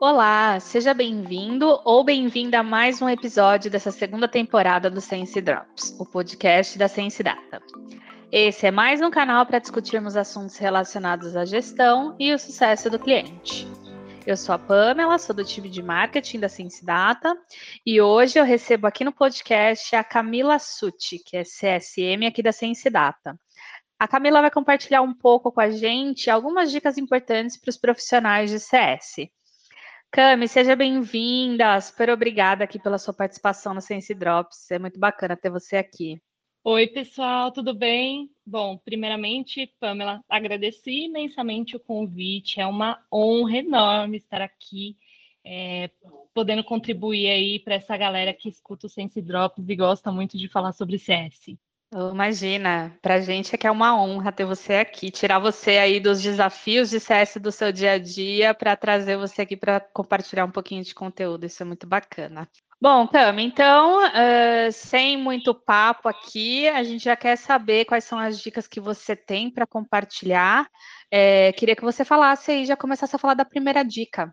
Olá, seja bem-vindo ou bem-vinda a mais um episódio dessa segunda temporada do Sense Drops, o podcast da Sense Data. Esse é mais um canal para discutirmos assuntos relacionados à gestão e o sucesso do cliente. Eu sou a Pamela, sou do time de marketing da Sense Data e hoje eu recebo aqui no podcast a Camila Sutti, que é CSM aqui da Sense Data. A Camila vai compartilhar um pouco com a gente algumas dicas importantes para os profissionais de CS. Cami, seja bem-vinda. Super obrigada aqui pela sua participação no Sense Drops. É muito bacana ter você aqui. Oi, pessoal, tudo bem? Bom, primeiramente, Pamela, agradeci imensamente o convite. É uma honra enorme estar aqui, é, podendo contribuir aí para essa galera que escuta o Sense Drops e gosta muito de falar sobre CS. Imagina, para a gente é que é uma honra ter você aqui, tirar você aí dos desafios de CS do seu dia a dia para trazer você aqui para compartilhar um pouquinho de conteúdo, isso é muito bacana. Bom, Cami, então, uh, sem muito papo aqui, a gente já quer saber quais são as dicas que você tem para compartilhar. É, queria que você falasse aí, já começasse a falar da primeira dica.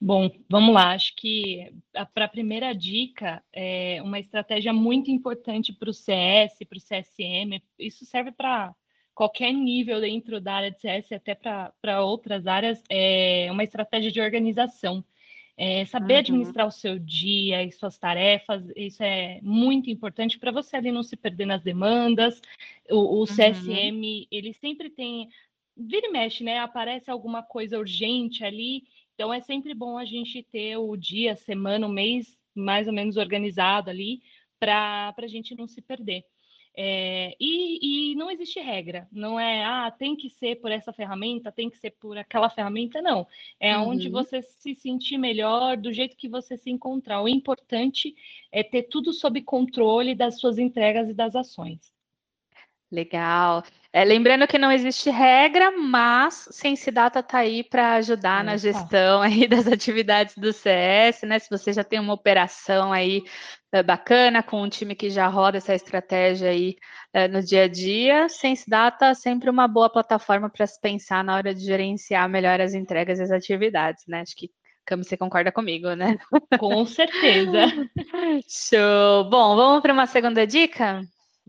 Bom, vamos lá. Acho que para a primeira dica, é uma estratégia muito importante para o CS, para o CSM. Isso serve para qualquer nível dentro da área de CS, até para outras áreas. É uma estratégia de organização. É saber uhum. administrar o seu dia e suas tarefas, isso é muito importante para você ali não se perder nas demandas. O, o CSM, uhum. ele sempre tem. Vira e mexe, né? Aparece alguma coisa urgente ali então é sempre bom a gente ter o dia, semana, o mês mais ou menos organizado ali para a gente não se perder. É, e, e, não existe regra, não é, ah, tem que ser por essa ferramenta, tem que ser por aquela ferramenta, não. É uhum. onde você se sentir melhor, do jeito que você se encontrar. O importante é ter tudo sob controle das suas entregas e das ações. Legal. É, lembrando que não existe regra, mas Sense Data está aí para ajudar é, na gestão aí das atividades do CS, né? Se você já tem uma operação aí é, bacana com um time que já roda essa estratégia aí é, no dia a dia, Sense Data é sempre uma boa plataforma para se pensar na hora de gerenciar melhor as entregas e as atividades, né? Acho que Cami, você concorda comigo, né? Com certeza. Show. Bom, vamos para uma segunda dica?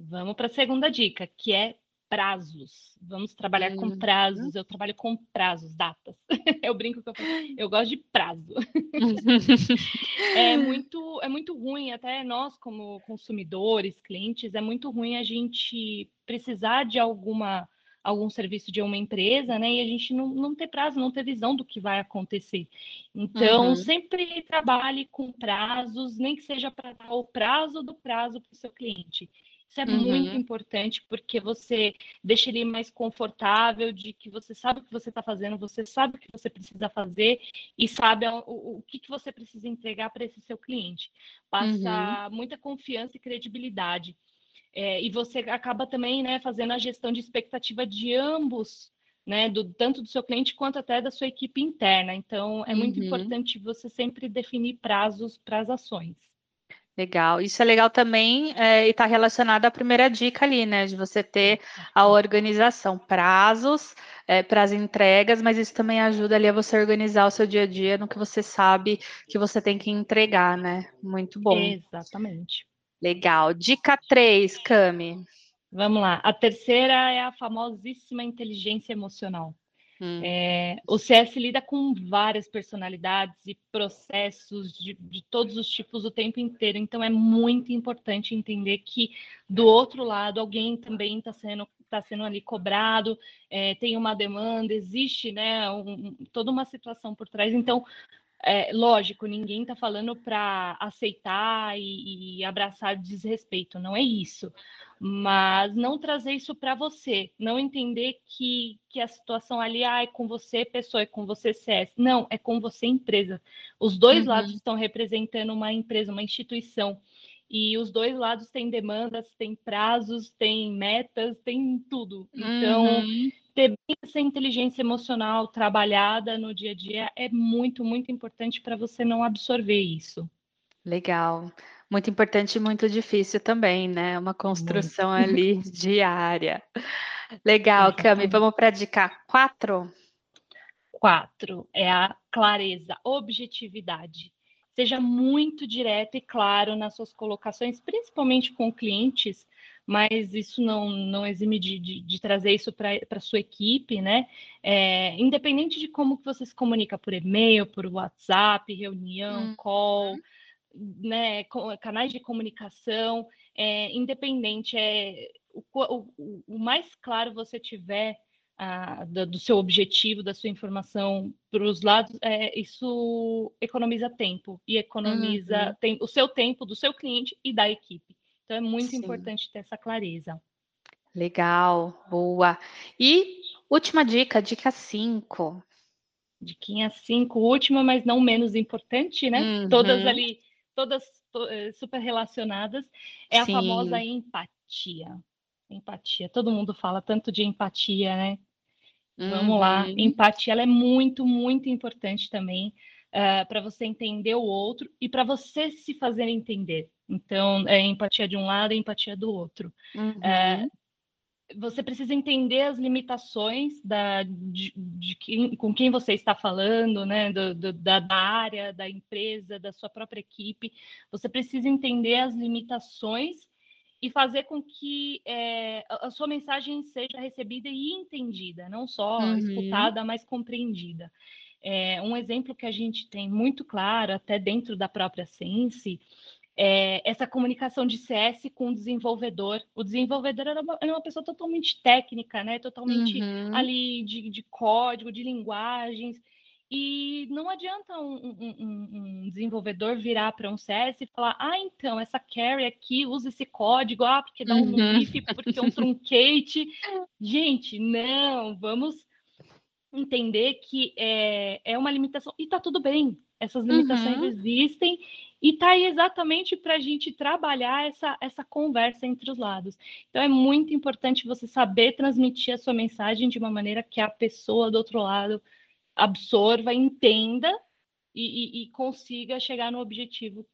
Vamos para a segunda dica, que é prazos. Vamos trabalhar com uhum. prazos. Eu trabalho com prazos, datas. Eu brinco que eu, eu gosto de prazo. é muito é muito ruim, até nós como consumidores, clientes, é muito ruim a gente precisar de alguma algum serviço de uma empresa, né? E a gente não, não ter prazo, não ter visão do que vai acontecer. Então, uhum. sempre trabalhe com prazos, nem que seja para dar o prazo do prazo para o seu cliente. Isso é uhum. muito importante porque você deixa ele mais confortável de que você sabe o que você está fazendo, você sabe o que você precisa fazer e sabe o, o que, que você precisa entregar para esse seu cliente. Passa uhum. muita confiança e credibilidade. É, e você acaba também né, fazendo a gestão de expectativa de ambos, né, do, tanto do seu cliente quanto até da sua equipe interna. Então, é muito uhum. importante você sempre definir prazos para as ações. Legal. Isso é legal também é, e está relacionado à primeira dica ali, né? De você ter a organização, prazos é, para as entregas, mas isso também ajuda ali a você organizar o seu dia a dia no que você sabe que você tem que entregar, né? Muito bom. Exatamente. Legal. Dica 3, Cami. Vamos lá. A terceira é a famosíssima inteligência emocional. Hum. É, o CS lida com várias personalidades e processos de, de, todos os tipos o tempo inteiro, então é muito importante entender que do outro lado alguém também está sendo está sendo ali cobrado, é, tem uma demanda, existe né, um, toda uma situação por trás. Então, é, lógico, ninguém está falando para aceitar e, e abraçar desrespeito, não é isso mas não trazer isso para você, não entender que, que a situação ali ah, é com você, pessoa, é com você, CS. Não, é com você, empresa. Os dois uhum. lados estão representando uma empresa, uma instituição. E os dois lados têm demandas, têm prazos, têm metas, têm tudo. Então, uhum. Ter essa inteligência emocional trabalhada no dia a dia é muito, muito importante para você não absorver isso. Legal. Muito importante e muito difícil também, né? Uma construção muito. ali diária. Legal, Cami. Vamos para a dica 4? quatro é a clareza, objetividade. Seja muito direto e claro nas suas colocações, principalmente com clientes, mas isso não, não exime de, de, de trazer isso para a sua equipe, né? É, independente de como que você se comunica por e-mail, por WhatsApp, reunião, uhum. call, né, canais de comunicação, é, independente, é, o, o, o, mais claro você tiver a, do, do, seu objetivo, da sua informação para os lados, é, isso economiza tempo e economiza uhum. tem, o seu tempo do seu cliente e da equipe. Então é muito Sim. importante ter essa clareza. Legal, boa. E última dica, dica 5. Diquinha 5, última, mas não menos importante, né? Uhum. Todas ali todas eh, super relacionadas, é Sim. a famosa empatia. Empatia. Todo mundo fala tanto de empatia, né? Uhum. Vamos lá. Uhum. Empatia ela é muito, muito importante também uh, para você entender o outro e para você se fazer entender. Então, é empatia de um lado e empatia do outro. Uhum. Uh, você precisa entender as limitações da, de, de quem, com quem você está falando, né? Do, do, da, da, área, da empresa, da sua própria equipe. Você precisa entender as limitações e fazer com que é, a sua mensagem seja recebida e entendida, não só uhum. escutada, mas compreendida. É, um exemplo que a gente tem muito claro, até dentro da própria Sense, é, essa comunicação de CS com o desenvolvedor. O desenvolvedor era uma, era uma pessoa totalmente técnica, né? Totalmente uhum. ali de, de, código, de linguagens. E não adianta um, um, um desenvolvedor virar para um CS e falar: ah, então, essa carry aqui usa esse código, ah, porque dá um uhum. if, porque é um truncate. Gente, não, vamos entender que é, é uma limitação. E tá tudo bem, essas limitações uhum. existem e está aí exatamente para a gente trabalhar essa, essa conversa entre os lados. Então, é muito importante você saber transmitir a sua mensagem de uma maneira que a pessoa do outro lado absorva, entenda e, e, e consiga chegar no objetivo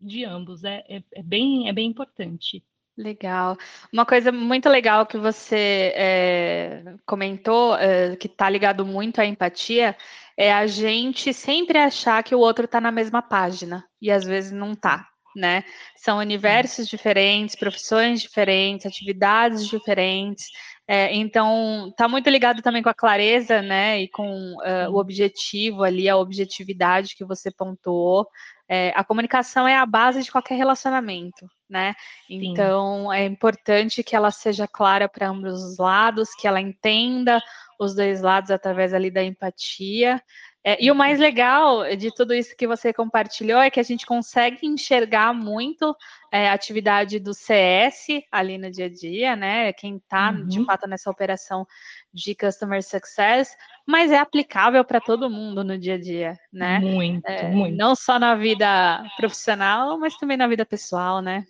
de ambos. É, é, é, bem, é bem importante. Legal. Uma coisa muito legal que você é, comentou, é, que está ligado muito à empatia, é a gente sempre achar que o outro está na mesma página e às vezes não está, né? São universos diferentes, profissões diferentes, atividades diferentes. É, então, está muito ligado também com a clareza, né? E com uh, o objetivo ali, a objetividade que você pontuou. É, a comunicação é a base de qualquer relacionamento, né? Sim. Então, é importante que ela seja clara para ambos os lados, que ela entenda os dois lados através ali da empatia. É, e o mais legal de tudo isso que você compartilhou é que a gente consegue enxergar muito é, atividade do CS ali no dia a dia, né? Quem está uhum. de fato nessa operação de Customer Success, mas é aplicável para todo mundo no dia a dia, né? Muito, é, muito. Não só na vida profissional, mas também na vida pessoal, né?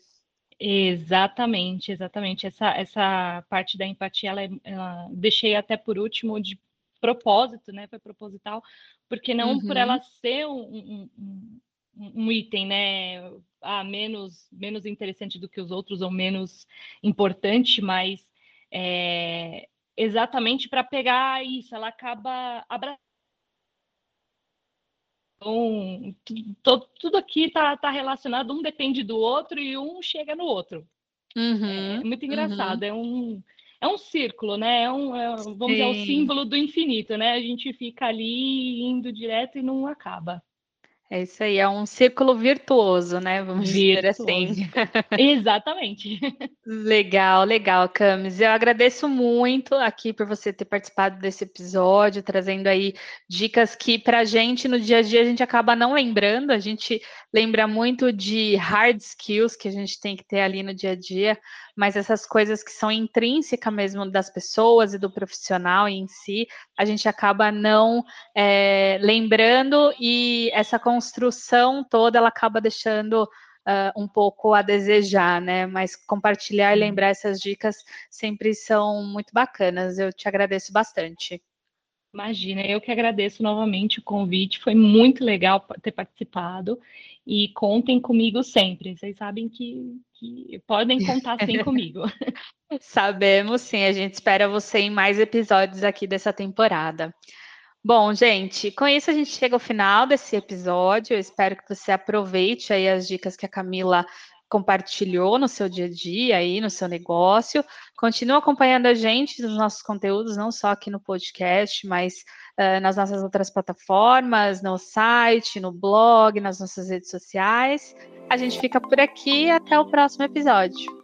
Exatamente, exatamente. Essa, essa parte da empatia, ela, é, ela deixei até por último de propósito, né? Foi proposital, porque não uhum. por ela ser um, um, um, item, né? Ah, menos, menos interessante do que os outros ou menos importante, mas é, exatamente para pegar isso, ela acaba abraçando tudo, tudo aqui está tá relacionado, um depende do outro e um chega no outro. Uhum, é muito engraçado, uhum. é um é um círculo, né? É um, é, vamos Sim. dizer, é o símbolo do infinito, né? A gente fica ali indo direto e não acaba. É isso aí, é um círculo virtuoso, né? Vamos virtuoso. dizer assim. Exatamente. legal, legal, Camis. Eu agradeço muito aqui por você ter participado desse episódio, trazendo aí dicas que para a gente no dia a dia a gente acaba não lembrando, a gente lembra muito de hard skills que a gente tem que ter ali no dia a dia, mas essas coisas que são intrínsecas mesmo das pessoas e do profissional em si, a gente acaba não é, lembrando e essa construção toda ela acaba deixando Uh, um pouco a desejar, né? Mas compartilhar e lembrar essas dicas sempre são muito bacanas. Eu te agradeço bastante. Imagina, eu que agradeço novamente o convite, foi muito legal ter participado e contem comigo sempre. Vocês sabem que, que podem contar sim comigo. Sabemos sim, a gente espera você em mais episódios aqui dessa temporada. Bom, gente, com isso a gente chega ao final desse episódio. Eu espero que você aproveite aí as dicas que a Camila compartilhou no seu dia a dia aí, no seu negócio. Continua acompanhando a gente nos nossos conteúdos, não só aqui no podcast, mas uh, nas nossas outras plataformas, no site, no blog, nas nossas redes sociais. A gente fica por aqui até o próximo episódio.